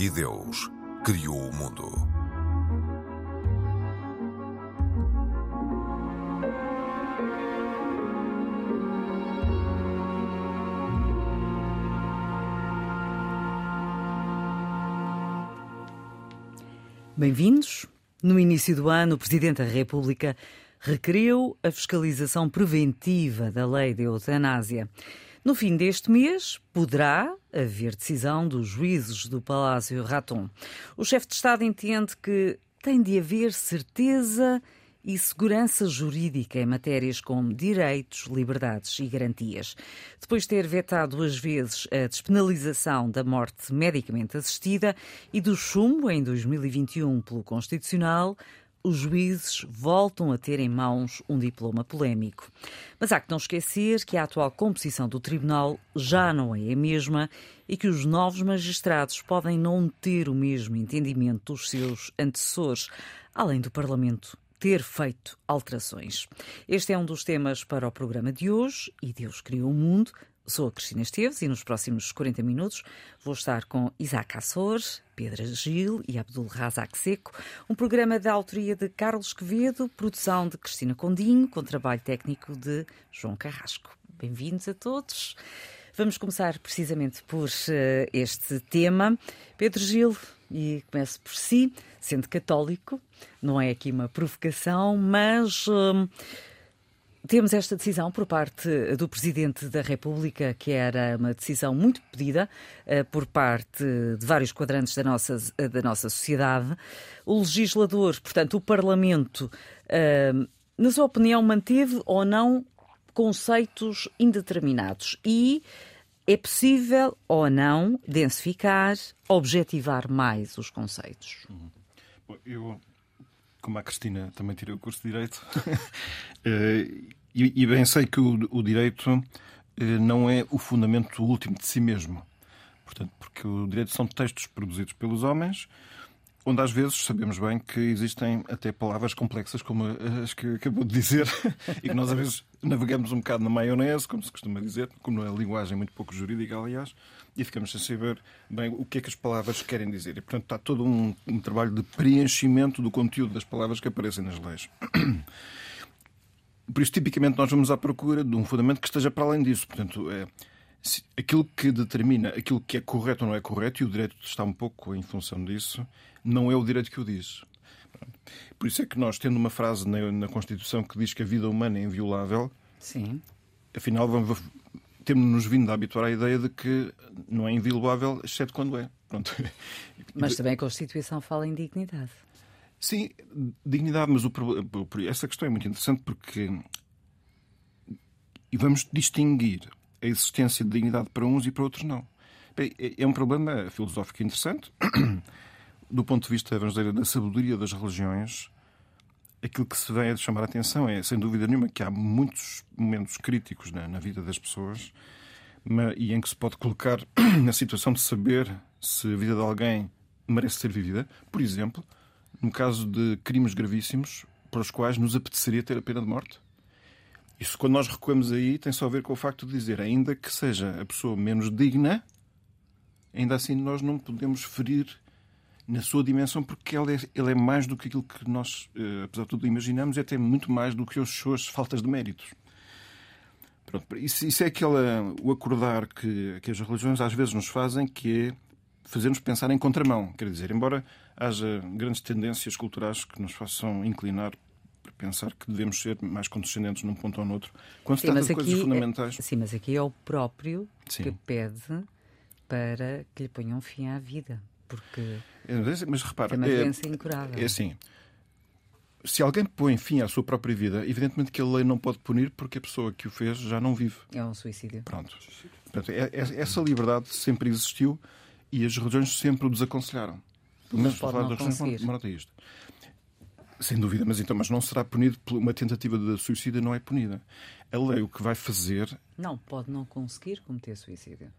E Deus criou o mundo. Bem-vindos. No início do ano, o Presidente da República requeriu a fiscalização preventiva da lei de eutanásia. No fim deste mês, poderá haver decisão dos juízes do Palácio Raton. O chefe de Estado entende que tem de haver certeza e segurança jurídica em matérias como direitos, liberdades e garantias. Depois de ter vetado duas vezes a despenalização da morte medicamente assistida e do chumbo em 2021 pelo Constitucional, os juízes voltam a ter em mãos um diploma polémico. Mas há que não esquecer que a atual composição do Tribunal já não é a mesma e que os novos magistrados podem não ter o mesmo entendimento dos seus antecessores, além do Parlamento ter feito alterações. Este é um dos temas para o programa de hoje e Deus criou o mundo. Sou a Cristina Esteves e nos próximos 40 minutos vou estar com Isaac Assor, Pedro Gil e Abdul Razak Seco, um programa da autoria de Carlos Quevedo, produção de Cristina Condinho, com trabalho técnico de João Carrasco. Bem-vindos a todos. Vamos começar precisamente por uh, este tema. Pedro Gil, e começo por si, sendo católico, não é aqui uma provocação, mas uh, temos esta decisão por parte do Presidente da República, que era uma decisão muito pedida uh, por parte de vários quadrantes da nossa, da nossa sociedade. O legislador, portanto, o Parlamento, uh, na sua opinião, manteve ou não conceitos indeterminados e é possível ou não densificar, objetivar mais os conceitos? Uhum. Bom, eu, como a Cristina também tirei o curso de Direito, eh, e, bem sei que o, o direito eh, não é o fundamento último de si mesmo. Portanto, porque o direito são textos produzidos pelos homens onde às vezes sabemos bem que existem até palavras complexas como as que acabou de dizer e que nós às vezes navegamos um bocado na maionese, como se costuma dizer, como na linguagem muito pouco jurídica, aliás, e ficamos sem saber bem o que é que as palavras querem dizer. E, portanto, está todo um, um trabalho de preenchimento do conteúdo das palavras que aparecem nas leis. Por isso, tipicamente, nós vamos à procura de um fundamento que esteja para além disso. Portanto, é, aquilo que determina aquilo que é correto ou não é correto, e o direito está um pouco em função disso, não é o direito que o diz. Por isso é que nós, tendo uma frase na, na Constituição que diz que a vida humana é inviolável, Sim. afinal vamos, temos-nos vindo a habituar à ideia de que não é inviolável, exceto quando é. Pronto. Mas também a Constituição fala em dignidade. Sim, dignidade, mas o, essa questão é muito interessante porque. E vamos distinguir a existência de dignidade para uns e para outros não. É, é um problema filosófico interessante. Do ponto de vista, dizer, da sabedoria das religiões, aquilo que se vem a chamar a atenção é, sem dúvida nenhuma, que há muitos momentos críticos na, na vida das pessoas e em que se pode colocar na situação de saber se a vida de alguém merece ser vivida. Por exemplo, no caso de crimes gravíssimos para os quais nos apeteceria ter a pena de morte. Isso, quando nós recuamos aí, tem só a ver com o facto de dizer, ainda que seja a pessoa menos digna, ainda assim nós não podemos ferir na sua dimensão, porque ele é, ele é mais do que aquilo que nós, eh, apesar de tudo, imaginamos, é até muito mais do que as suas faltas de méritos. Pronto, isso, isso é aquela, o acordar que, que as religiões às vezes nos fazem, que é fazer-nos pensar em contramão. Quer dizer, embora haja grandes tendências culturais que nos façam inclinar pensar que devemos ser mais condescendentes num ponto ou no outro. Quando se trata de coisas é- fundamentais. É, sim, mas aqui é o próprio sim. que pede para que lhe ponham fim à vida. Porque é, mas repara, é uma doença é, incurável. É assim. Se alguém põe fim à sua própria vida, evidentemente que a lei não pode punir porque a pessoa que o fez já não vive. É um suicídio. Pronto. Portanto, é, essa liberdade sempre existiu e as religiões sempre o desaconselharam. Menos falar das religiões, isto. Sem dúvida, mas então, mas não será punido por uma tentativa de suicídio, não é punida. A lei o que vai fazer. Não, pode não conseguir cometer suicídio.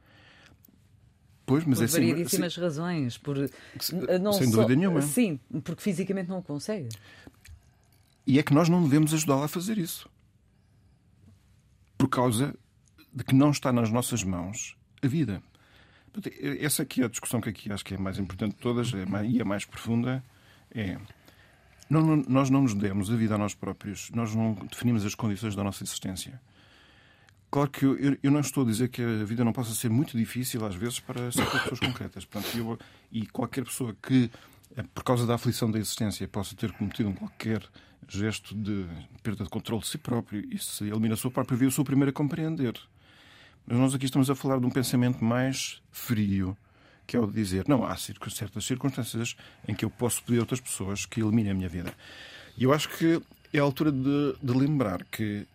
Pois, mas por é assim, variedíssimas sim. razões. Por, não Sem só- dúvida nenhuma. Sim, porque fisicamente não consegue. E é que nós não devemos ajudá-la a fazer isso. Por causa de que não está nas nossas mãos a vida. Essa aqui é a discussão que aqui acho que é a mais importante de todas é mais- e a mais profunda. É. não- não- nós não nos demos a vida a nós próprios. Nós não definimos as condições da nossa existência. Claro que eu, eu- não estou a dizer que a vida não possa ser muito difícil, às vezes, para certas pessoas concretas. Portanto, eu- e qualquer pessoa que, eh, por causa da aflição da existência, possa ter cometido um qualquer gesto de perda de controle de si próprio e se elimina a sua própria vida, eu sou o primeiro a compreender. Mas nós aqui estamos a falar de um pensamento mais frio, que é o de dizer: não, há certas circunstâncias em que eu posso pedir a outras pessoas que eliminem a minha vida. E eu acho que é a altura de, de lembrar que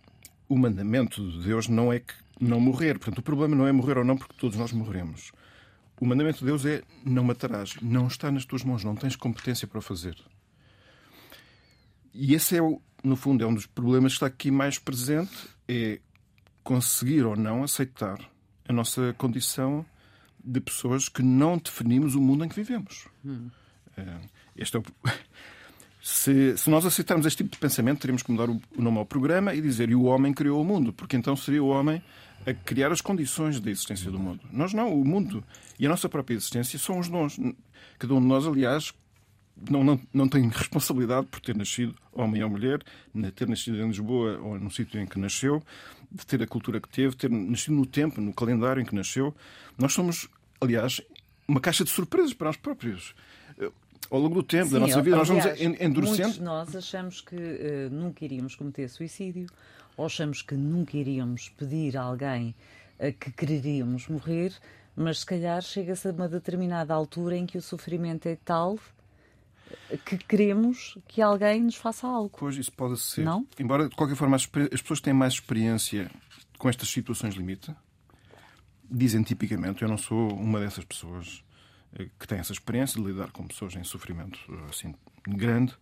o mandamento de Deus não é que não morrer. Portanto, o problema não é morrer ou não, porque todos nós morremos. O mandamento de Deus é não matarás. Não está nas tuas mãos, não tens competência para o fazer. E esse é, no fundo, é um dos problemas que está aqui mais presente, é conseguir ou não aceitar a nossa condição de pessoas que não definimos o mundo em que vivemos. Eh, Este é o... Se, se nós aceitarmos este tipo de pensamento, teríamos que mudar o, nome ao programa e dizer e o homem criou o mundo, porque então seria o homem a criar as condições da existência do mundo. Nós não, o mundo e a nossa própria existência são os dons. Cada um de nós, aliás, não, não, não tem responsabilidade por ter nascido homem ou mulher, ter nascido em Lisboa ou no sítio em que nasceu, de ter a cultura que teve, ter nascido no tempo, no calendário em que nasceu. Nós somos, aliás, uma caixa de surpresas para nós próprios. Eh, Ao longo do tempo, da Sim, nossa vida, nós vamos aliás, en- Muitos endurecendo. de nós achamos que eh, nunca iríamos cometer suicídio, ou achamos que nunca iríamos pedir a alguém a que quereríamos morrer, mas se calhar chega-se a uma determinada altura em que o sofrimento é tal eh, que queremos que alguém nos faça algo. Pois isso pode ser. Não? Embora, de qualquer forma, as, pessoas que têm mais experiência com estas situações limite dizem tipicamente, eu não sou uma dessas pessoas eh, que tem essa experiência de lidar com pessoas em sofrimento eh, assim grande,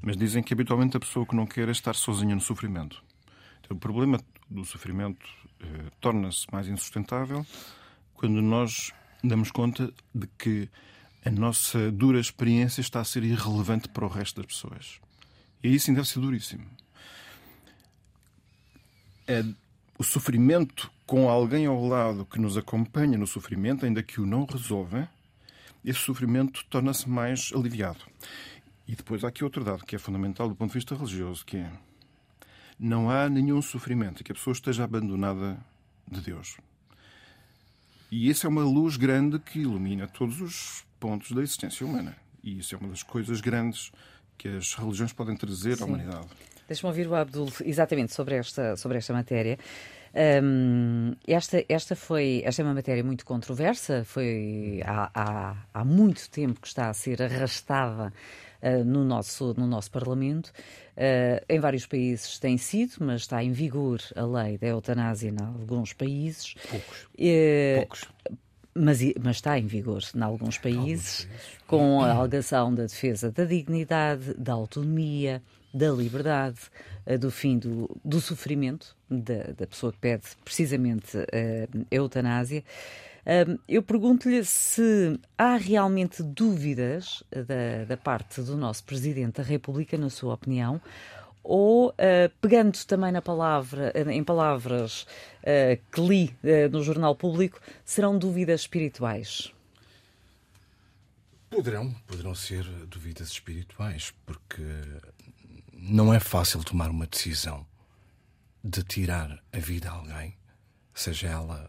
mas dizem que habitualmente a pessoa que não quer é estar sozinha no sofrimento. Então, o problema do sofrimento eh, torna-se mais insustentável quando nós damos conta de que a nossa dura experiência está a ser irrelevante para o resto das pessoas. E aí sim deve ser duríssimo. É o sofrimento com alguém ao lado que nos acompanha no sofrimento, ainda que o não resolva, esse sofrimento torna-se mais aliviado. E depois há aqui outro dado que é fundamental do ponto de vista religioso, que é não há nenhum sofrimento que a pessoa esteja abandonada de Deus. E essa é uma luz grande que ilumina todos os pontos da existência humana. E isso é uma das coisas grandes que as religiões podem trazer à humanidade. Deixa-me ouvir o Abdul exatamente sobre esta, sobre esta matéria. Hum, esta, esta, foi, esta é uma matéria muito controversa, foi há, há, há muito tempo que está a ser arrastada uh, no, nosso, no nosso Parlamento. Uh, em vários países tem sido, mas está em vigor a lei da eutanásia em alguns países. Poucos. Eh, Poucos. mas, mas está em vigor em alguns países, com a alegação da defesa da dignidade, da autonomia, da liberdade, eh, do fim do, do sofrimento da, da pessoa que pede precisamente eh, a eutanásia. Um, eu pergunto-lhe se há realmente dúvidas da, da parte do nosso Presidente da República, na sua opinião, ou pegando também na palavra, em palavras que li no Jornal Público, serão dúvidas espirituais? Poderão, poderão ser dúvidas espirituais, porque não é fácil tomar uma decisão de tirar a vida a alguém, seja ela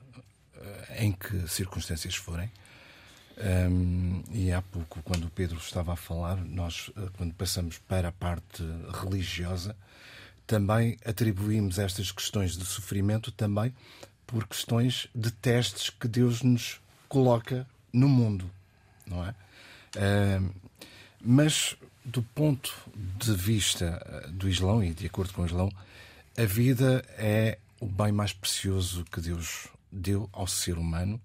em que circunstâncias forem. Um, e há pouco, quando o Pedro estava a falar, nós, quando passamos para a parte religiosa, também atribuímos estas questões de sofrimento também por questões de testes que Deus nos coloca no mundo, não é? Um, mas do ponto de vista do Islão, e de acordo com o Islão, a vida é o bem mais precioso que Deus deu ao ser humano.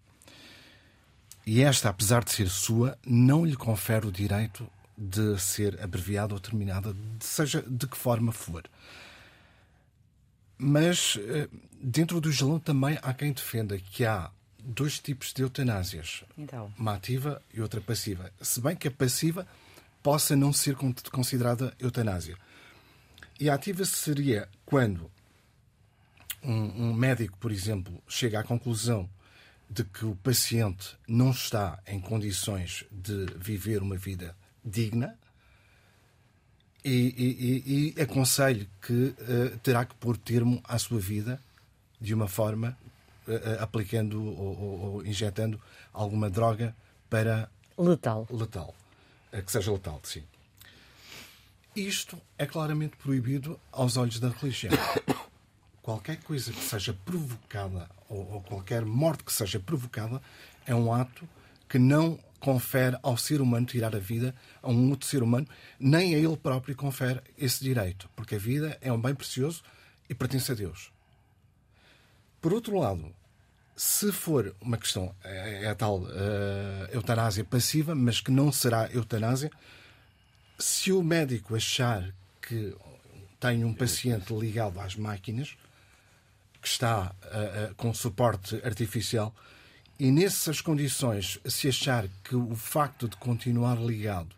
E esta, apesar de ser sua, não lhe confere o direito de ser abreviada ou terminada, seja de que forma for. Mas dentro do Islão também há quem defenda que há dois tipos de eutanásias. Então. Uma ativa e outra passiva. Se bem que a passiva possa não ser considerada eutanásia. E a ativa seria quando um, um médico, por exemplo, chega à conclusão de que o paciente não está em condições de viver uma vida digna e, e, e, e aconselho que uh, terá que pôr termo à sua vida de uma forma uh, aplicando ou, ou, ou, injetando alguma droga para letal. letal. Que seja letal, sim. Isto é claramente proibido aos olhos da religião. Qualquer coisa que seja provocada ou, ou qualquer morte que seja provocada é um ato que não confere ao ser humano tirar a vida a um outro ser humano, nem a ele próprio confere esse direito, porque a vida é um bem precioso e pertence a Deus. Por outro lado, se for uma questão, é, é a tal uh, eutanásia passiva, mas que não será eutanásia, se o médico achar que tem um paciente ligado às máquinas, que está uh, uh, com suporte artificial, e nessas condições, se achar que o facto de continuar ligado,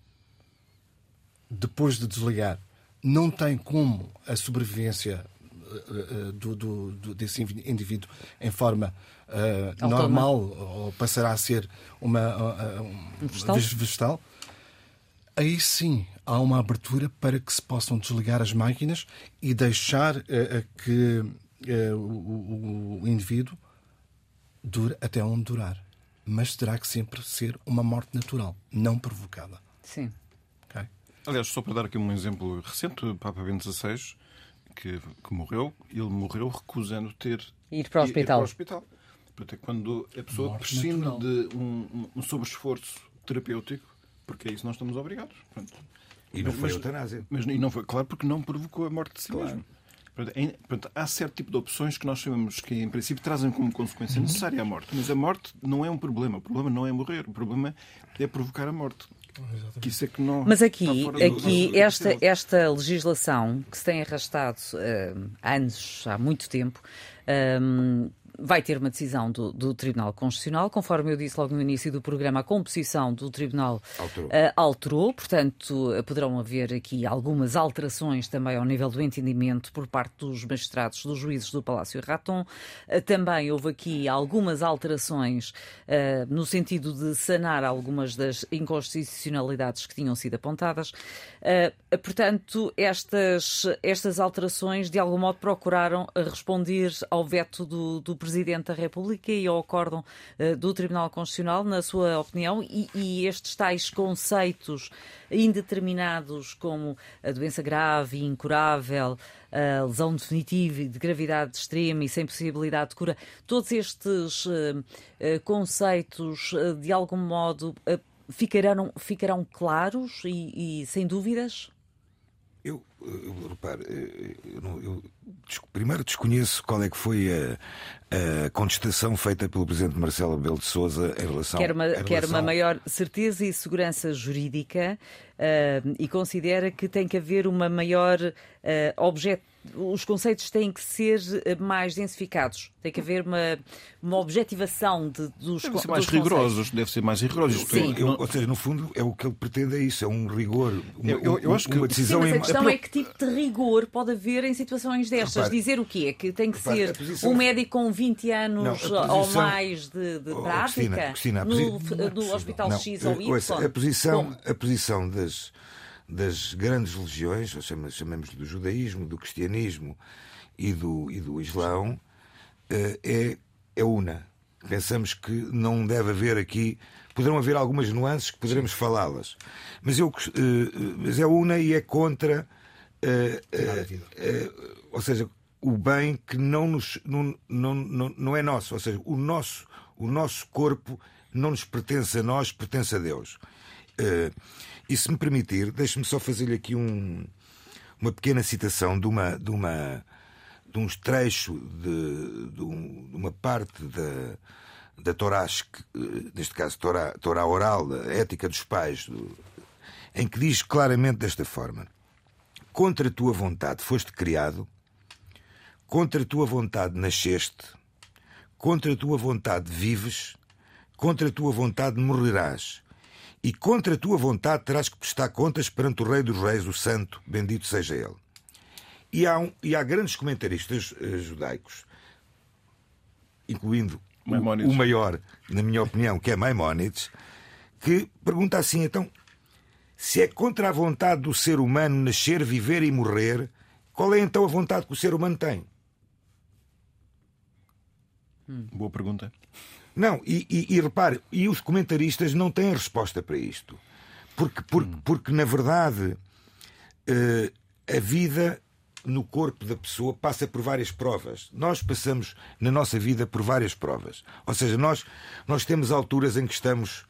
depois de desligar, não tem como a sobrevivência do, do, do, desse indivíduo em forma uh, normal ou passará a ser uma, uh, um vegetal? vegetal, aí sim há uma abertura para que se possam desligar as máquinas e deixar que o, o, o indivíduo dura até onde durar. Mas terá que sempre ser uma morte natural, não provocada. Sim. Aliás, só para dar aqui um exemplo recente, o Papa Bento XVI, que, que morreu, ele morreu recusando ter ir para o hospital. Ir para o hospital. Portanto, é quando a pessoa morte prescinde natural. de um, um sobre-esforço terapêutico, porque é isso nós estamos obrigados. Portanto, e não mas, foi eutanásia. Mas, e não foi, claro, porque não provocou a morte de si claro. mesmo. Portanto, há certo tipo de opções que nós sabemos que, em princípio, trazem como consequência uhum. necessária a morte. Mas a morte não é um problema. O problema não é morrer. O problema é provocar a morte. Que isso é que não Mas aqui, aqui esta, esta legislação que se tem arrastado uh, anos, há muito tempo, um, vai ter uma decisão do, do, Tribunal Constitucional. Conforme eu disse logo no início do programa, a composição do Tribunal alterou. Uh, alterou. portanto, uh, poderão haver aqui algumas alterações também ao nível do entendimento por parte dos magistrados, dos juízes do Palácio Raton. Uh, também houve aqui algumas alterações no sentido de sanar algumas das inconstitucionalidades que tinham sido apontadas. portanto, estas, estas alterações de algum modo procuraram responder ao veto do, do Presidente Presidente da República e ao acórdão uh, do Tribunal Constitucional, na sua opinião, e, e, estes tais conceitos indeterminados como a doença grave e incurável, a lesão definitiva de gravidade extrema e sem possibilidade de cura, todos estes uh, uh, conceitos, de algum modo, ficarão, ficarão claros e, e sem dúvidas? Eu, eu repare, eu, eu, primeiro desconheço qual é que foi a, a, contestação feita pelo Presidente Marcelo Rebelo de Sousa em relação... Quer uma, relação... quer uma maior certeza e segurança jurídica uh, e considera que tem que haver uma maior uh, os conceitos têm que ser eh, mais densificados. Tem que haver uma, uma objetivação de, dos, deve ser mais rigorosos, deve ser mais rigorosos. Sim. Eu, ou seja, no fundo, é o que ele pretende é isso, é um rigor, uma, eu, eu acho que uma decisão. Sim, mas a questão é, é que tipo de rigor pode haver em situações destas. Repare, Dizer o quê? Que tem que repare, ser posição... um médico com 20 anos não, posição... ou mais de, de oh, prática Cristina, Cristina, no, no, no Hospital não, X ou Y. A posição, a posição das das grandes religiões, chamemos do judaísmo, do cristianismo e do, e do islão, eh, é, é una. Pensamos que não deve haver aqui. Poderão haver algumas nuances que poderemos falá-las. Mas, eu, eh, mas é una e é contra. Uh, ou seja, o bem que não, nos, não, não, não, não é nosso. Ou seja, o nosso, o nosso corpo não nos pertence a nós, pertence a Deus. Uh, e se me permitir, deixe-me só fazer-lhe aqui um, uma pequena citação de uma. De uma de uns trechos de, de, um, de uma parte da, da Torá, neste caso Torá, Torá oral, da ética dos pais, do, em que diz claramente desta forma: Contra a tua vontade foste criado, contra a tua vontade nasceste, contra a tua vontade vives, contra a tua vontade morrerás. E contra a tua vontade terás que prestar contas perante o Rei dos Reis, o Santo, bendito seja Ele. E há, um, e há grandes comentaristas uh, judaicos, incluindo o, o, maior, na minha opinião, que é Maimónides, que pergunta assim: então, se é contra a vontade do ser humano nascer, viver e morrer, qual é então a vontade que o ser humano tem? Hum. Boa pergunta. Não, e, e, e, repare, e os comentaristas não têm resposta para isto. Porque, porque, hum. porque na verdade, uh, a vida no corpo da pessoa passa por várias provas. Nós passamos na nossa vida por várias provas. Ou seja, nós, nós temos alturas em que estamos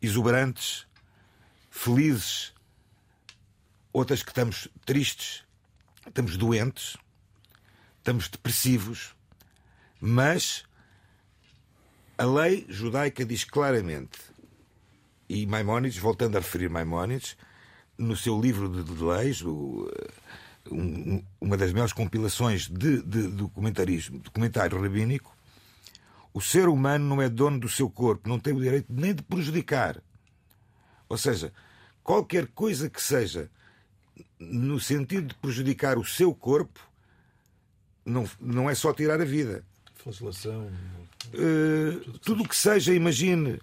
exuberantes, felizes, outras que estamos tristes, estamos doentes, estamos depressivos, mas a lei judaica diz claramente, e Maimónides, voltando a referir Maimónides, no seu livro de, leis, o, um, uma das maiores compilações de, de documentarismo, documentário rabínico, o ser humano não é dono do seu corpo, não tem o direito nem de prejudicar. Ou seja, qualquer coisa que seja no sentido de prejudicar o seu corpo, não, não é só tirar a vida. Flagelação. Uh, tudo o que seja, imagine.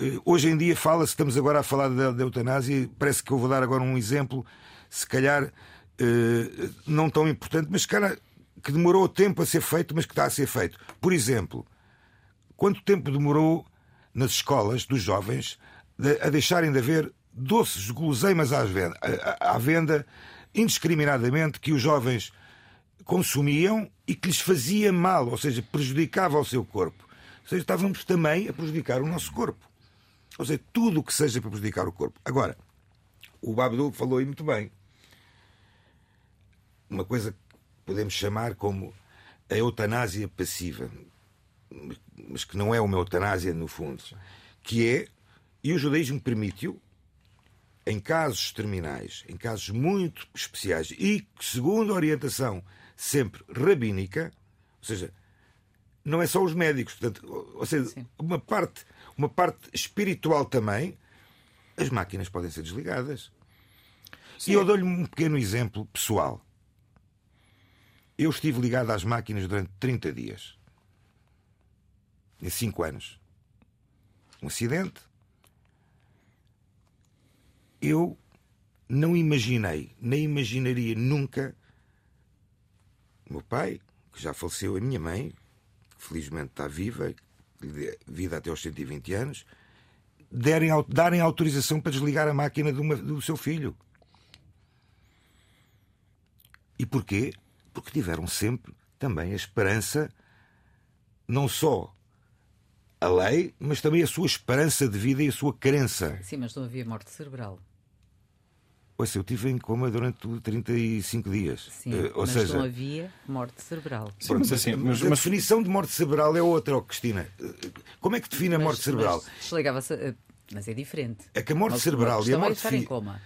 Uh, hoje em dia fala-se, estamos agora a falar da, da, eutanásia, parece que eu vou dar agora um exemplo, se calhar uh, não tão importante, mas cara, que demorou tempo a ser feito, mas que está a ser feito. Por exemplo, quanto tempo demorou nas escolas dos jovens a deixarem de haver doces guloseimas à venda, à venda indiscriminadamente que os jovens consumiam e que lhes fazia mal, ou seja, prejudicava o seu corpo. Ou seja, estávamos também a prejudicar o nosso corpo. Ou seja, tudo o que seja para prejudicar o corpo. Agora, o Babdul falou aí muito bem. Uma coisa que podemos chamar como a eutanásia passiva, mas que não é uma eutanásia no fundo, que é, e o judaísmo permite-o, em casos terminais, em casos muito especiais e segundo a orientação sempre rabínica, ou seja, não é só os médicos, portanto, ou seja, Sim. uma parte, uma parte espiritual também, as máquinas podem ser desligadas. Sim. E eu dou-lhe um pequeno exemplo pessoal. Eu estive ligado às máquinas durante 30 dias. Em 5 anos. Um acidente. Eu não imaginei, nem imaginaria nunca meu pai, que já faleceu, a minha mãe, que felizmente está viva, vida até aos 120 anos, derem, darem autorização para desligar a máquina uma, do seu filho. E porquê? Porque tiveram sempre também a esperança, não só a lei, mas também a sua esperança de vida e a sua crença. Sim, mas não havia morte cerebral. Ouça, eu estive em coma durante 35 dias. Sim, uh, ou mas seja... não havia morte cerebral. Sim, mas, assim, mas, a definição de morte cerebral é outra, oh, Cristina. Eh, como é que define a morte cerebral? Mas, a... mas é diferente. É que a morte cerebral e a morte física. em coma.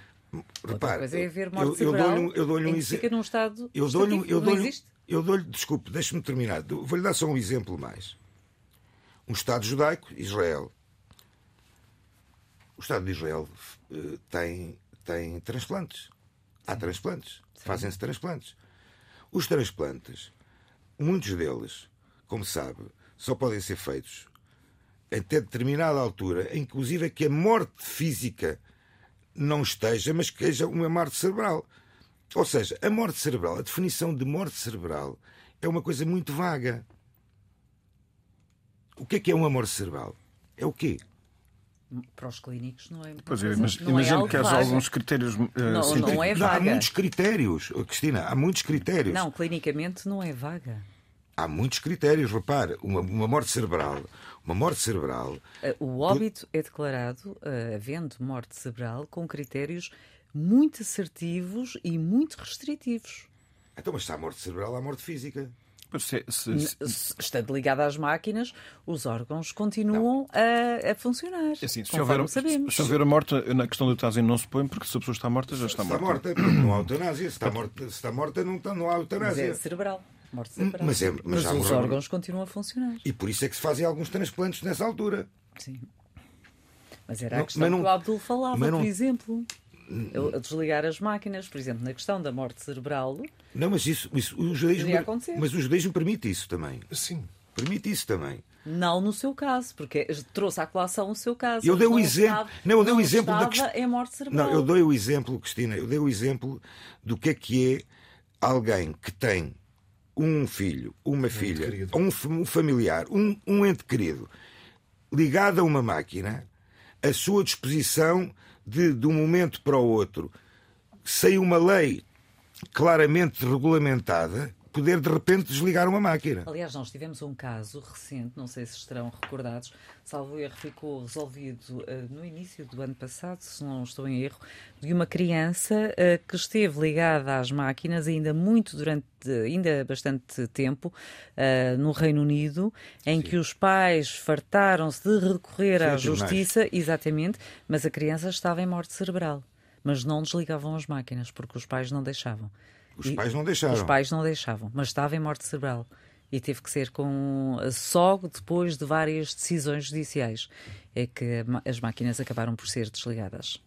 Repare, coisa é haver morte eu, cerebral eu dou-lhe eu dou um exemplo. num estado eu dou-lhe eu dou-lhe eu dou-lhe desculpe, deixe-me terminar. Vou-lhe dar só um exemplo mais. Um Estado judaico, Israel. O Estado de Israel uh, tem têm transplantes. Há transplantes. Fazem-se transplantes. Os transplantes, muitos deles, como sabe, só podem ser feitos até determinada altura, inclusive que a morte física não esteja, mas que seja uma morte cerebral. Ou seja, a morte cerebral, a definição de morte cerebral é uma coisa muito vaga. O que é que é uma morte cerebral? É o quê? Para os clínicos não é. Pois é, mas é imagino é que há alguns critérios. Uh, não, não é vaga. Há muitos critérios, Cristina, há muitos critérios. Não, clinicamente não é vaga. Há muitos critérios, repare, uma, uma morte cerebral. Uma morte cerebral. Eh, o óbito é declarado, uh, havendo morte cerebral, com critérios muito assertivos e muito restritivos. Então, mas se há morte cerebral, há morte física. Se, se, se... Estando ligada às máquinas, os órgãos continuam a, a, funcionar. É assim, se, houver, sabemos. se houver a morte, na questão do eutanásia não se põe, porque se a pessoa está morta, já está, morta. Está morta, não há eutanásia. Se está morta, se está morta não, está, não há eutanásia. Mas é cerebral. Morte cerebral. Mas, é, mas, mas os órgãos continuam a funcionar. E por isso é que se fazem alguns transplantes nessa altura. Sim. Mas era Não, a questão não- que o Abdul falava, por exemplo. Eu- a desligar as máquinas, por exemplo, na questão da morte cerebral, Não, mas isso, isso o judaísmo, mas o judaísmo permite isso também. Sim. Permite isso também. não no seu caso, porque trouxe à colação o seu caso. Eu dei o exemplo- estava- não, eu dei o exemplo da estava quest- em morte cerebral. Não, eu dei o exemplo, Cristina, eu dei o exemplo do que é que é alguém que tem um filho, uma filha, querido. um, um familiar, um, um ente querido, ligado a uma máquina, a sua disposição de, de um momento para o outro, sem uma lei claramente regulamentada, poder de repente desligar uma máquina. Aliás, nós tivemos um caso recente, não sei se estarão recordados, salvo erro, ficou resolvido eh, no início do ano passado, se não estou em erro, de uma criança eh, que esteve ligada às máquinas ainda muito durante, ainda bastante tempo, eh, no Reino Unido, em que os pais fartaram-se de recorrer Sim, à justiça, exatamente, mas a criança estava em morte cerebral. Mas não desligavam as máquinas, porque os pais não deixavam. Os E- pais não deixaram. os pais não deixavam, mas estava em morte cerebral. E teve que ser com só depois de várias decisões judiciais é que as máquinas acabaram por ser desligadas.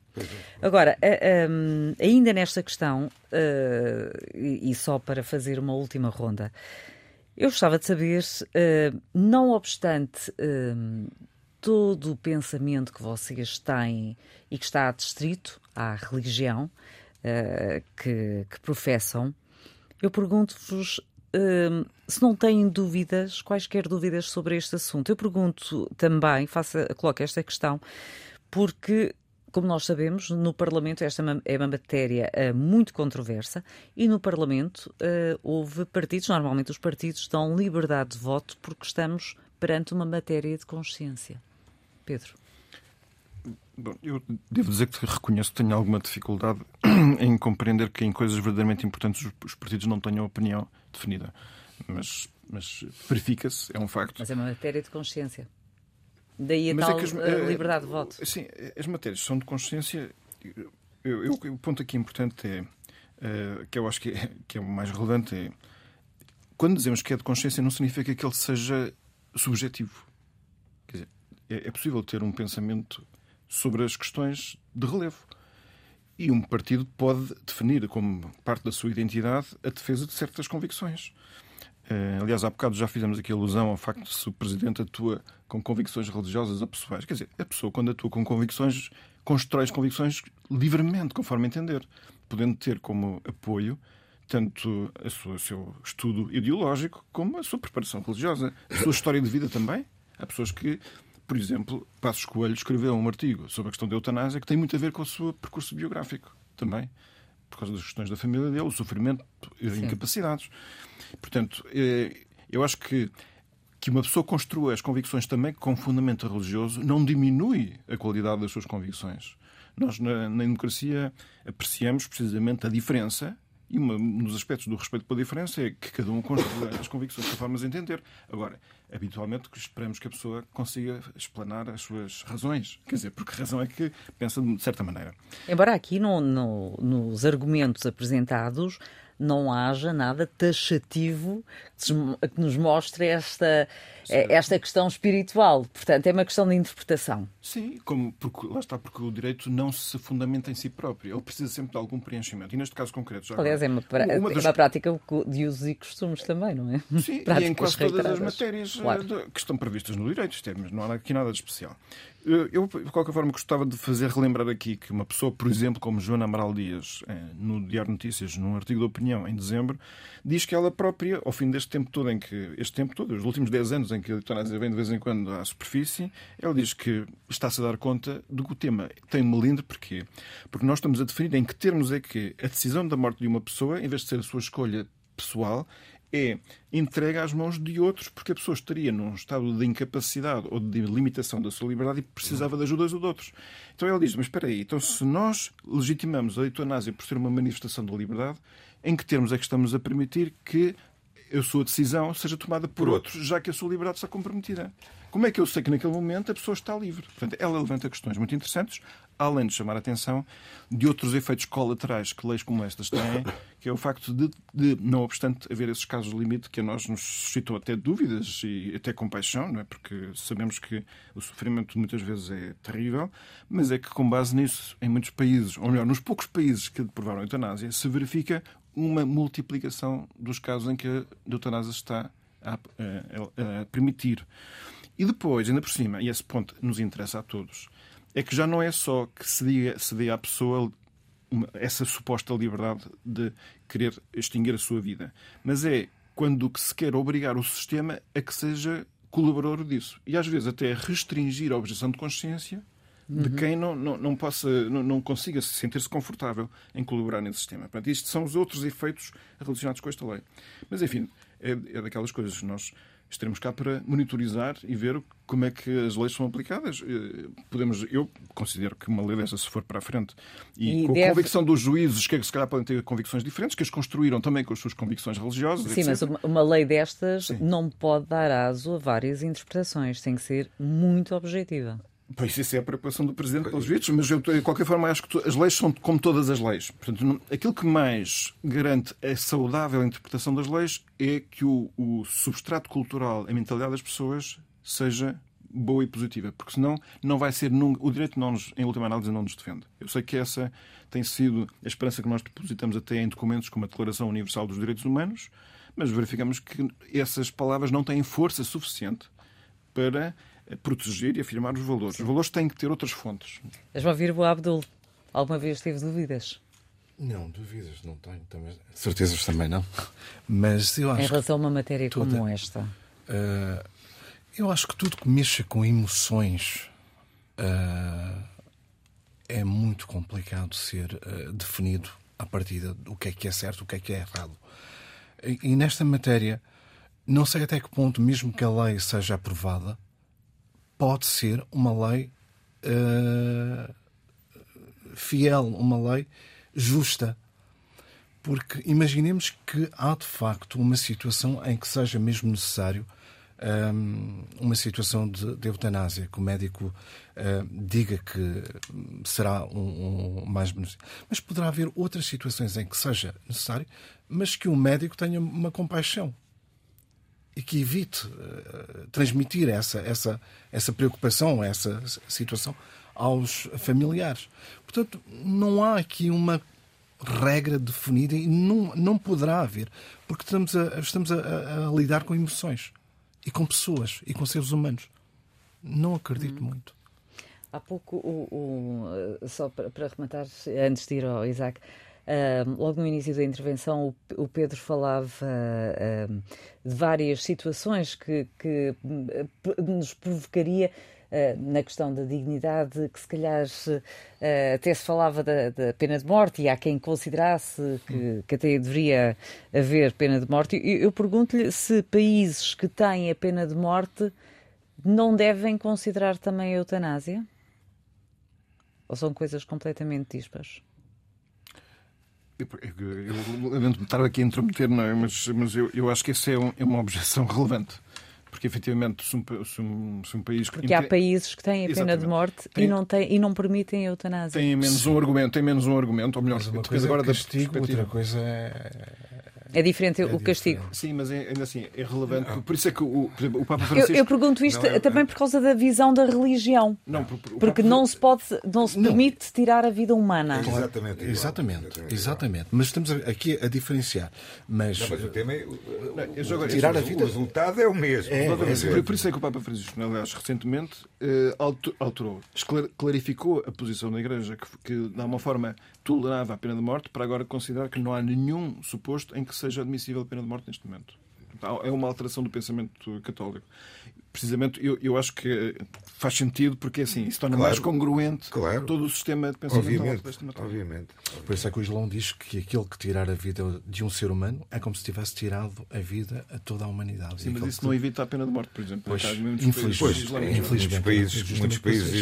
Agora, a- um, ainda nesta questão, uh, e só para fazer uma última ronda, eu gostava de saber, uh, não obstante todo o pensamento que vocês têm e que está adstrito à religião uh, que, que professam, eu pergunto-vos hum, se não têm dúvidas, quaisquer dúvidas sobre este assunto. Eu pergunto também, faça, coloco esta questão, porque, como nós sabemos, no Parlamento esta é uma- é matéria eh, muito controversa e no Parlamento eh, houve partidos, normalmente os partidos dão liberdade de voto porque estamos perante uma matéria de consciência. Pedro. Bom, eu devo dizer que reconheço que tenho alguma dificuldade em compreender que em coisas verdadeiramente importantes os- os partidos não tenham opinião definida. Mas, mas verifica-se, é um facto. Mas é uma matéria de consciência. Daí a Mas é tal que as- eh, eh, liberdade de voto. Sim, as matérias são de consciência. Eu, eu- o ponto aqui importante é, eh, que eu acho que é, que é o mais relevante, é quando dizemos que é de consciência, não significa que ele seja subjetivo. Quer dizer, é, é possível ter um pensamento sobre as questões de relevo. E um partido pode definir como parte da sua identidade a defesa de certas convicções. Eh, aliás, há bocado já fizemos aqui alusão ao facto de se o Presidente atua com convicções religiosas ou pessoais. Quer dizer, a pessoa, quando atua com convicções, constrói as convicções livremente, conforme entender, podendo ter como apoio tanto a sua- o seu estudo ideológico como a sua preparação religiosa, a sua história de vida também. Há pessoas que, por exemplo, Passos Coelho escreveu um artigo sobre a questão da eutanásia que tem muito a ver com o seu percurso biográfico também, por causa das questões da família dele, o sofrimento e as incapacidades. Portanto, eh, eu acho que que uma pessoa construa as convicções também com fundamento religioso não diminui a qualidade das suas convicções. Nós, na, na democracia, apreciamos precisamente a diferença e um dos aspectos do respeito pela diferença é que cada um construa as convicções as entender. Agora, habitualmente esperamos que a pessoa consiga explanar as suas razões. Quer dizer, porque razão é que pensa de certa maneira. Embora aqui no- no- nos argumentos apresentados não haja nada taxativo que nos mostre esta, esta questão espiritual. Portanto, é uma questão de interpretação. Sim, como, porque, lá está, porque o direito não se fundamenta em si próprio. Ele precisa sempre de algum preenchimento. E neste caso concreto, já Aliás, é agora, uma, pra- uma- é das- uma prática de usos e costumes também, não é? Sim, e em quase todas as matérias eh, Claro. que estão previstas no direito, isto é, mas não há aqui nada de especial. Eu, eu, de qualquer forma, gostava de fazer relembrar aqui que uma pessoa, por exemplo, como Joana Amaral Dias, eh, no Diário Notícias, num artigo de opinião em dezembro, diz que ela própria, ao fim deste tempo todo, em que este tempo todo, os últimos 10 anos em que a eutanásia vem de vez em quando à superfície, ela diz que está-se a dar conta de que o tema tem melindre. Porquê? Porque nós estamos a definir em que termos é que a decisão da morte de uma pessoa, em vez de ser a sua escolha pessoal, é entregue às mãos de outros, porque a pessoa estaria num estado de incapacidade ou de limitação da sua liberdade e precisava de ajuda de outros. Então ele diz: Mas espera aí, então se nós legitimamos a eutanásia por ser uma manifestação da liberdade, em que termos é que estamos a permitir que a sua decisão seja tomada por, outros, já que a sua liberdade está comprometida? Como é que eu sei que naquele momento a pessoa está livre? Portanto, ela levanta questões muito interessantes. além de chamar a atenção de outros efeitos colaterais que leis como estas têm, que é o facto de, de não obstante haver esses casos limite que a nós nos suscitam até dúvidas e até compaixão, não é? porque sabemos que o sofrimento muitas vezes é terrível, mas é que com base nisso, em muitos países, ou melhor, nos poucos países que aprovaram a eutanásia, se verifica uma multiplicação dos casos em que a eutanásia está a, a, a permitir. E depois, ainda por cima, e esse ponto nos interessa a todos, é que já não é só que se, diga, se dê à pessoa uma, essa suposta liberdade de querer extinguir a sua vida, mas é quando se quer obrigar o sistema a que seja colaborador disso. E às vezes até restringir a objeção de consciência de uhum. quem não, não, não, possa, não, não consiga sentir-se confortável em colaborar nesse sistema. Portanto, isto são os outros efeitos relacionados com esta lei. Mas, enfim, é, é daquelas coisas que nós estaremos cá para monitorizar e ver como é que as leis são aplicadas. Eh, podemos, eu considero que uma lei dessa, se for para a frente, e, e com deve... a convicção dos juízes, que se calhar podem ter convicções diferentes, que as construíram também com as suas convicções religiosas. Sim, etc. mas uma lei destas Sim. não pode dar aso a várias interpretações, tem que ser muito objetiva. Pois isso é a preocupação do Presidente pelos vistos, mas eu, de qualquer forma, acho que as leis são como todas as leis. Portanto, aquilo que mais garante a saudável interpretação das leis é que o, o substrato cultural, a mentalidade das pessoas seja boa e positiva, porque senão não vai ser nunca. O direito, não nos, em última análise, não nos defende. Eu sei que essa tem sido a esperança que nós depositamos até em documentos como a Declaração Universal dos Direitos Humanos, mas verificamos que essas palavras não têm força suficiente para proteger e afirmar os valores. Sim. Os valores têm que ter outras fontes. Estás-me a ouvir, Abdul? Alguma vez teve dúvidas? Não, dúvidas não tenho. Também, certezas também não. Mas eu acho em relação a uma matéria toda, como esta? Uh, eu acho que tudo que mexa com emoções uh, é muito complicado ser uh, definido a partir do que é que é certo, o que é que é errado. E, e nesta matéria, não sei até que ponto, mesmo que a lei seja aprovada, pode ser uma lei uh, fiel, uma lei justa. Porque imaginemos que há de facto uma situação em que seja mesmo necessário um, eh, uma situação de, de, eutanásia, que o médico uh, diga que será um, um mais beneficioso. Mas poderá haver outras situações em que seja necessário, mas que o médico tenha uma compaixão e que evite uh, transmitir essa, essa, essa preocupação, essa situação aos familiares. Portanto, não há aqui uma regra definida e não, não poderá haver, porque estamos, a, estamos a, a, lidar com emoções e com pessoas e com seres humanos. Não acredito hum. muito. Há pouco, o, o, só para, para rematar, antes de ir ao Isaac, Uh, logo no início da intervenção, o, o Pedro falava uh, de várias situações que, que uh, nos provocaria na questão da dignidade, que se calhar até se falava da, da, pena de morte e há quem considerasse que, que até deveria haver pena de morte. Eu, eu pergunto-lhe se países que têm a pena de morte não devem considerar também a eutanásia? Ou são coisas completamente dispas? Eu, lamento estar aqui a intrometer, não é? mas, mas eu, eu acho que essa é, um, é uma objeção relevante. Porque, efetivamente, se um, se um, se um país... Porque há países que têm a pena de morte tem... e, não têm, e não permitem a eutanásia. Tem menos um argumento, tem menos um argumento, ou melhor, mas uma coisa agora é castigo, outra coisa é é diferente é o castigo. Sim, mas é, ainda assim é relevante. Por isso é que o, por exemplo, o Papa Francisco. Eu, eu pergunto isto não, é, também por causa da visão da religião. Não, por, por, porque não se pode, não se permite não. tirar a vida humana. Exatamente, exatamente, exatamente. Mas estamos aqui a diferenciar. Mas, não, mas o tema é não, tirar a vida. O resultado é o mesmo. É, é, por isso é que o Papa Francisco, aliás, recentemente eh, alterou, clarificou a posição da Igreja que, que de uma forma tolerava a pena de morte para agora considerar que não há nenhum suposto em que seja admissível a pena de morte neste momento. É uma alteração do pensamento católico. Precisamente, eu, eu acho que faz sentido porque assim isso torna claro, mais congruente claro. todo o sistema de pensamento obviamente, obviamente. Por isso é que o Islão diz que aquele que tirar a vida de um ser humano é como se tivesse tirado a vida a toda a humanidade. Sim, mas isso que... não evita a pena de morte, por exemplo. Pois, infelizmente, pois, infelizmente, muitos países, muitos países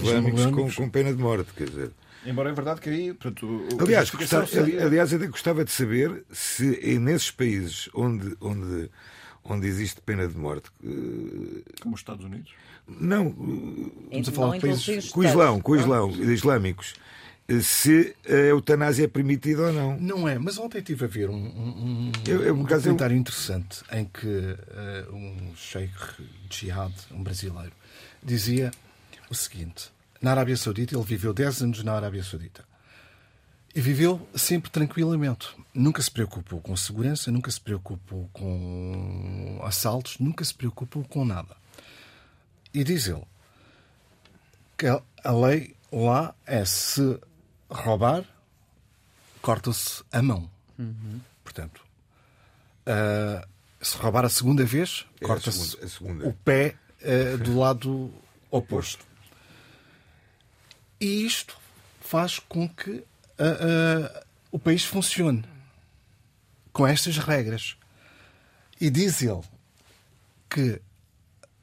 islâmicos com, com pena de morte, quer dizer. Embora é verdade que aí. Pronto, aliás, gostava, seria... aliás, até gostava de saber se é nesses países onde, onde, onde existe pena de morte. eh, Como os Estados Unidos. Não, Estamos a falar de países com o Islão, com o Islão, islâmicos, eh, se a eutanásia é permitida ou não. Não é, mas ontem estive a ver um, um, um, Eu- eu, um documentário interessante em que eh, um sheikh jihad, um brasileiro, dizia o seguinte: na Arábia Saudita, ele viveu 10 anos na Arábia Saudita e viveu sempre tranquilamente. Nunca se preocupou com segurança, nunca se preocupou com assaltos, nunca se preocupou com nada. E diz ele que a- lei lá é se roubar, corta-se a mão. Portanto, ah, se roubar a segunda vez, É a corta-se segunda. o pé ah, do lado oposto. E isto faz com que ah, ah, o país funcione com estas regras. E diz ele que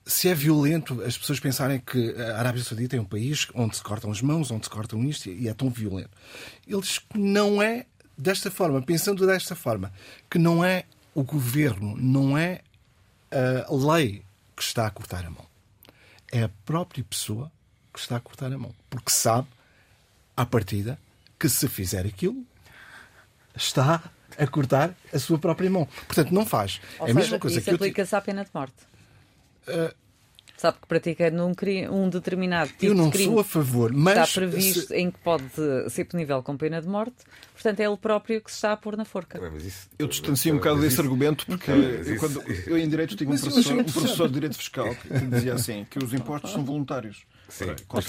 se é violento as pessoas pensarem que a Arábia Saudita é um país onde se cortam as mãos, onde se cortam isto e é tão violento. Ele diz que não é desta forma, pensando desta forma, que não é o governo, não é a lei que está a cortar a mão. É a própria pessoa que está a cortar a mão. Porque sabe, à partida, que se fizer aquilo, está a cortar a sua própria mão. Portanto, não faz. Ou é a mesma coisa isso que eu. aplica-se à pena de morte. Sabe que pratica num cri- um determinado tipo Eu não de sou a favor, mas está previsto se- em que pode ser punível com pena de morte, portanto é ele próprio que se está a pôr na forca. Isso- Eu distancio um bocado desse isso- argumento porque eu, quando, eu em Direito tinha um eu professor, um professor de Direito Fiscal que dizia assim que os impostos são voluntários. Sim.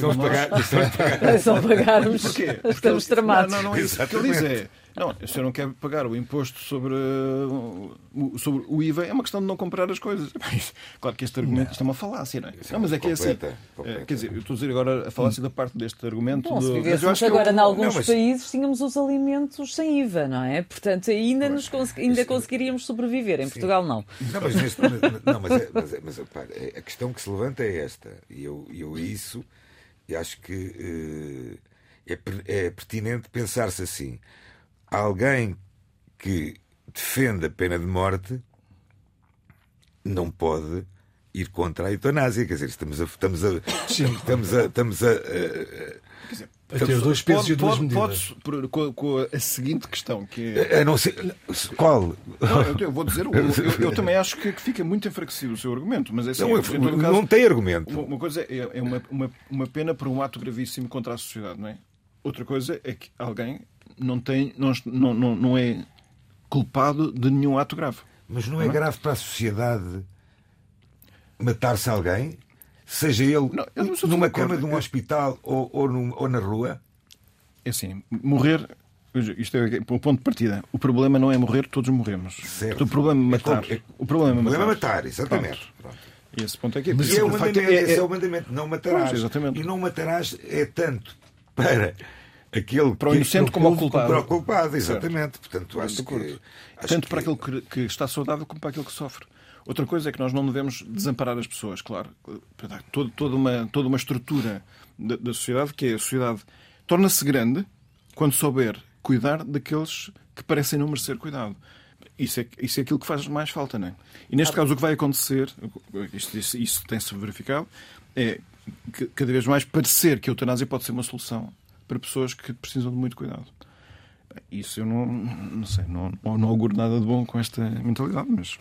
Um a pagar- É só pagarmos. Porquê? Porque Estamos tramados. Não, não, não é isso. Que. Não, o senhor não quer pagar o imposto sobre, uh, o- sobre o IVA, é uma questão de não comprar as coisas. Claro que este argumento isto é uma falácia, não é? Isso é Não, mas é que é assim. completa, completa. É, Quer dizer, eu estou a dizer agora a falácia da parte deste argumento. Bom, se do- mas eu acho que agora eu- em alguns não, mas- países, tínhamos os alimentos sem IVA, não é? Portanto, ainda, nos consegui- ainda conseguiríamos sobreviver. Em Portugal, não. Não, mas, neste, não, mas, é- mas, é- mas repare, é- a questão que se levanta é esta. E eu, eu isso, e acho que eh, é, é pertinente pensar-se assim. Alguém que defende a pena de morte não pode ir contra a eutanásia. Quer dizer, estamos a. Estamos a, estamos a, estamos a, a- a ter dois pesos Pode- e duas pode- medidas. por- com, com a seguinte questão, que é. a- a não ser. Qual? Não, eu, eu vou dizer, eu, eu- eu também acho que, fica muito enfraquecido o seu argumento, mas é assim, Não, caso, não tem argumento. Uma, uma coisa é, é uma, uma, uma pena por um ato gravíssimo contra a sociedade, não é? Outra coisa é que alguém não tem, não, não, não, é culpado de nenhum ato grave. Mas não é grave para a sociedade matar-se alguém? Seja ele Não, eu não sou numa cama de um hospital ou, ou, num- ou na rua? É assim, morrer. Isto é o ponto de partida. O problema não é morrer, todos morremos. Certo. O problema é matar. É é- O problema é O problema é matar. matar, exatamente. Pronto. E esse ponto é que é. E é o mandamento, é- esse é- é o mandamento, não matarás. Exatamente. E não matarás é tanto para aquele Para o inocente como ao culpado. Para o culpado, exatamente. Portanto, acho de acordo. que, acho Tanto que- para aquele que, que está saudável como para aquele que sofre. Outra coisa é que nós não devemos desamparar as pessoas, claro. Toda, toda, uma, toda uma estrutura da, da sociedade, que é a sociedade, torna-se grande quando souber cuidar daqueles que parecem não merecer cuidado. Isso é, isso é aquilo que faz mais falta, não é? E neste caso o que vai acontecer, isto, isso, isso tem-se verificado, é que cada vez mais parecer que a eutanásia pode ser uma solução para pessoas que precisam de muito cuidado. Isso eu não, não sei, não, não auguro nada de bom com esta mentalidade, mas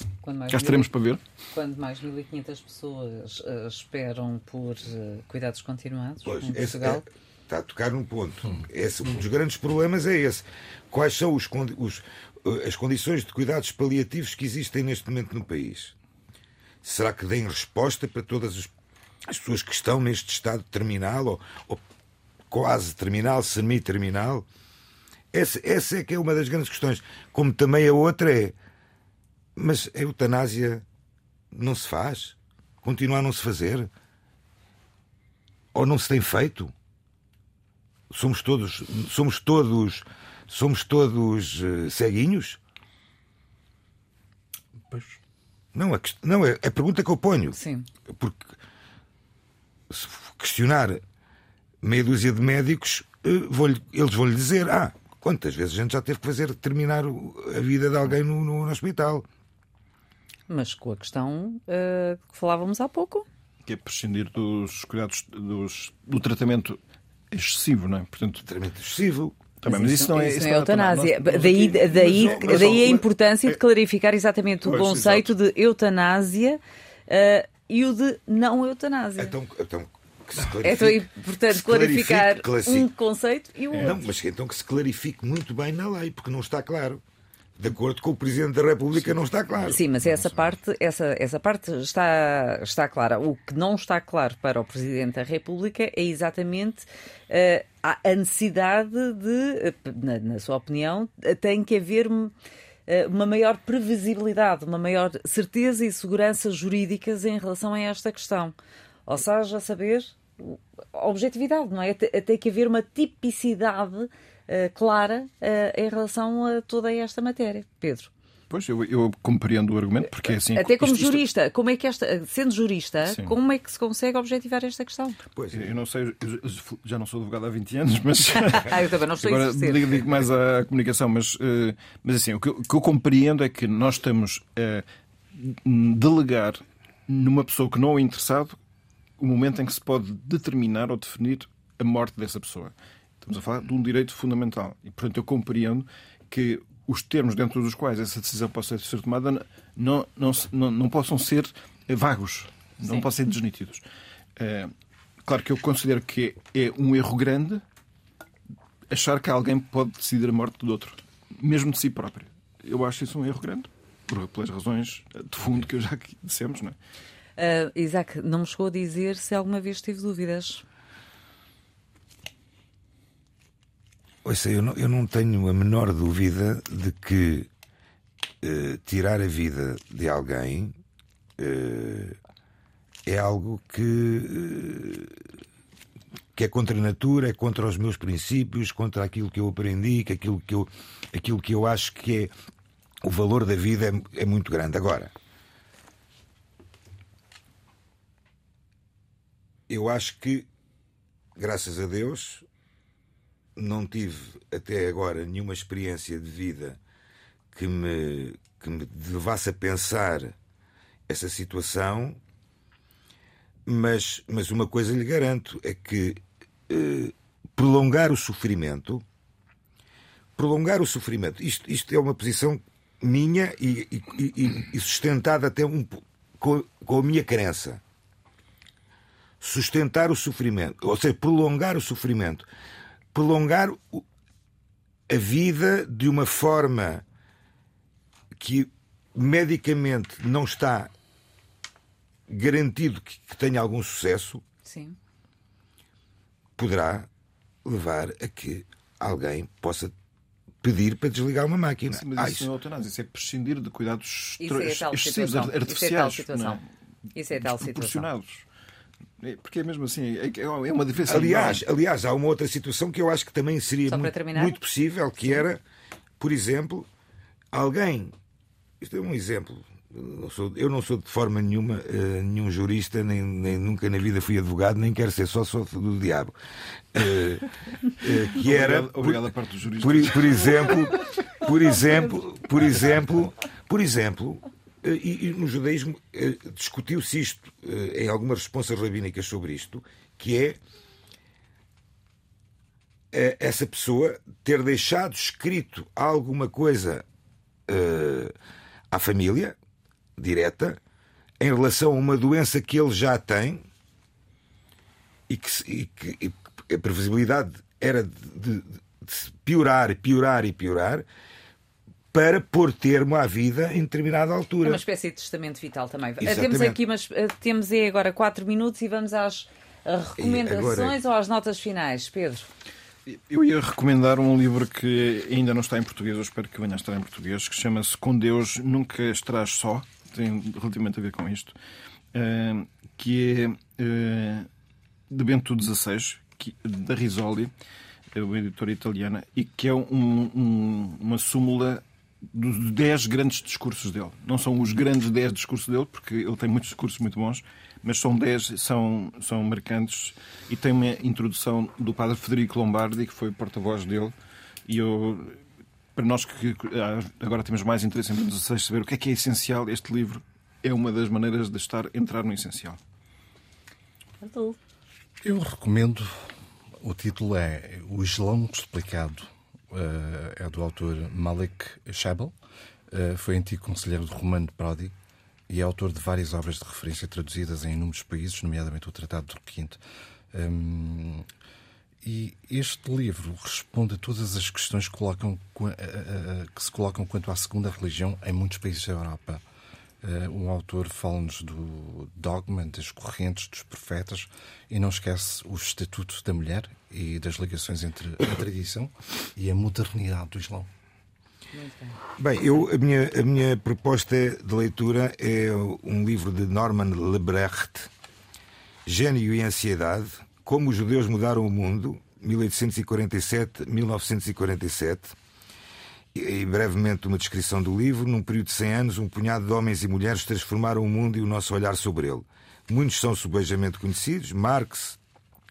cá estaremos para ver. Quando mais 1.500 pessoas eh, esperam por eh, cuidados continuados Pois, em Portugal, é- está a tocar num ponto. Esse, um dos grandes problemas é esse. Quais são os, os, eh, as condições de cuidados paliativos que existem neste momento no país? Será que deem resposta para todas as, as pessoas que estão neste estado terminal ou, ou quase terminal, semi-terminal? Essa, essa é que é uma das grandes questões. Como também a outra é. Mas a eutanásia não se faz? Continua a não se fazer? Ou não se tem feito? Somos todos. Somos todos. Somos todos eh, ceguinhos? Pois. Não, a, não, é a pergunta que eu ponho. sim. Porque se questionar meia dúzia de médicos, eh, vou-lhe- eles vão lhe dizer: Ah, quantas vezes a gente já teve que fazer terminar a vida de alguém no, no- no hospital? mas com a questão uh, que falávamos há pouco. Que é prescindir dos cuidados dos, do tratamento excessivo, não é? Portanto, tratamento excessivo. Também, mas, isso, não é, isso não é eutanásia. Nós, daí daí, mas, daí a importância de clarificar exatamente o conceito exato. de eutanásia uh, e o de não eutanásia. Então, então que se clarifique, é tão importante clarificar um conceito e o outro. Não, mas então que se clarifique muito bem na lei, porque não está claro de acordo com o Presidente da República, Sim. não está claro. Sim, mas essa parte, essa, essa parte está, está clara. O que não está claro para o Presidente da República é exatamente uh, a necessidade de, uh, na, na, sua opinião, tem que haver uma maior previsibilidade, uma maior certeza e segurança jurídicas em relação a esta questão. Ou seja, saber objetividade, não é? Tem que haver uma tipicidade uh, clara uh, em relação a toda esta matéria. Pedro. Pois, eu, eu, compreendo o argumento, porque é assim. Até como isto, jurista, como é que esta, sendo jurista, sim. como é que se consegue objetivar esta questão? Pois, eu não sei, eu já não sou advogado há 20 anos, mas. ah, eu também não estou Agora digo, digo mais à comunicação, mas, uh, mas assim, o que, eu, o que, eu compreendo é que nós estamos a delegar numa pessoa que não é interessado o momento em que se pode determinar ou definir a morte dessa pessoa. Estamos a falar de um direito fundamental. E, portanto, eu compreendo que os termos dentro dos quais essa decisão possa ser tomada não, não, não, não possam ser vagos, não Sim. possam ser desnitidos. É, claro que eu considero que é um erro grande achar que alguém pode decidir a morte do outro, mesmo de si próprio. Eu acho isso um erro grande, por, pelas razões de fundo que eu já aqui dissemos. Não é? Uh, Isaac, não me chegou a dizer se alguma vez tive dúvidas. Ouça, eu não, eu não tenho a menor dúvida de que uh, tirar a vida de alguém uh, é algo que, que é contra a natura, é contra os meus princípios, contra aquilo que eu aprendi, que aquilo que eu, aquilo que eu acho que é o valor da vida é, é muito grande. Agora, eu acho que, graças a Deus, não tive até agora nenhuma experiência de vida que me, que me levasse a pensar essa situação, mas, mas uma coisa lhe garanto é que eh, prolongar o sofrimento, prolongar o sofrimento, isto, isto é uma posição minha e, e, e sustentada até um, com, com a minha crença sustentar o sofrimento, ou seja, prolongar o sofrimento, prolongar a vida de uma forma que medicamente não está garantido que, tenha algum sucesso, Sim. poderá levar a que alguém possa pedir para desligar uma máquina. Sim, mas ah, isso, não é eutanásia, isso é prescindir de cuidados isso é excessivos, artificiais. Isso é tal situação. Não, isso é tal situação. É, porque é mesmo assim, é, é uma diferença. Aliás, aliás, há uma outra situação que eu acho que também seria muito, muito, possível, que Sim. era, por exemplo, alguém. Isto é um exemplo. Eu, sou, eu não sou de forma nenhuma uh, nenhum jurista, nem, nem, nunca na vida fui advogado, nem quero ser só sócio do diabo. Uh, uh, que era. Obrigado, obrigado por, parte do por, por exemplo, por exemplo, por exemplo, por exemplo, e, e no judaísmo eh, discutiu-se isto eh, em algumas responsas rabínicas sobre isto, que é essa pessoa ter deixado escrito alguma coisa à família direta em relação a uma doença que ele já tem e que, e que e a previsibilidade era de, de, de piorar, piorar e piorar para pôr termo à vida em determinada altura. É uma espécie de testamento vital também. Exatamente. Temos aqui, mas temos aí agora quatro minutos e vamos às recomendações agora... ou às notas finais. Pedro? Eu ia recomendar um livro que ainda não está em português, eu espero que venha a estar em português, que chama-se Com Deus Nunca Estarás Só, tem relativamente a ver com isto, eh, que é eh, de Bento XVI, da Risoli, é uma editora italiana, e que é um, um, uma súmula dos dez grandes discursos dele. Não são os grandes dez discursos dele, porque ele tem muitos discursos muito bons, mas são dez, são, são marcantes. E tem uma introdução do padre Federico Lombardi, que foi porta-voz dele. E eu, para nós que agora temos mais interesse em 16, saber o que é que é essencial, este livro é uma das maneiras de estar, entrar no essencial. Eu recomendo. O título é O Islão Explicado. É do autor Malik Shabel. foi antigo conselheiro do Romano Prodi e é autor de várias obras de referência traduzidas em inúmeros países, nomeadamente o Tratado do Quinto. Um, e este livro responde a todas as questões que, colocam, que se colocam quanto à segunda religião em muitos países da Europa. O autor fala-nos do dogma, das correntes, dos profetas e não esquece o estatuto da mulher e das ligações entre a tradição e a modernidade do Islão. Bem, eu, a, minha, a minha proposta de leitura é um livro de Norman Lebrecht, Gênio e Ansiedade, Como os Judeus Mudaram o Mundo, 1847-1947. E, brevemente uma descrição do livro. Num período de 100 anos, um punhado de homens e mulheres transformaram o mundo e o nosso olhar sobre ele. Muitos são subejamente conhecidos, Marx,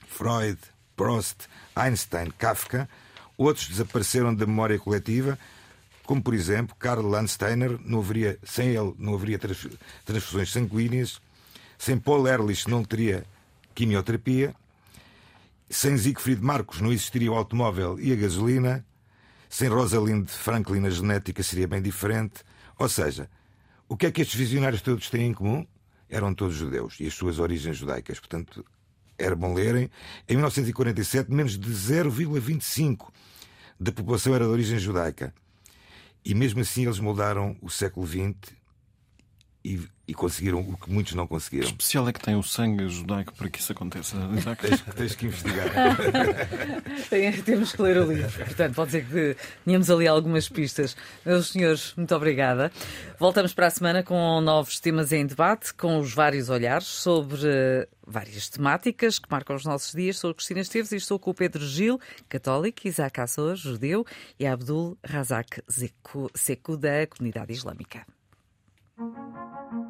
Freud, Prost, Einstein, Kafka. Outros desapareceram da memória coletiva, como por exemplo Karl Landsteiner, não haveria, sem ele não haveria transfusões sanguíneas, sem Paul Ehrlich não teria quimioterapia, sem Siegfried Marcos não existiria o automóvel e a gasolina, sem Rosalind Franklin a genética seria bem diferente. Ou seja, o que é que estes visionários todos têm em comum? Eram todos judeus e as suas origens judaicas. Portanto, era bom lerem. Em 1947, menos de 0,25 da população era de origem judaica. E mesmo assim eles moldaram o século XX e, e, conseguiram o que muitos não conseguiram. O especial é que tem o sangue judaico para que isso aconteça. tens, tens que investigar. Temos que ler o livro. Portanto, pode ser que tenhamos ali algumas pistas. Meus senhores, muito obrigada. Voltamos para a semana com novos temas em debate, com os vários olhares sobre várias temáticas que marcam os nossos dias. Sou a Cristina Esteves e estou com o Pedro Gil, católico, Isaac Assor, judeu, e Abdul Razak Seco, da comunidade islâmica. Música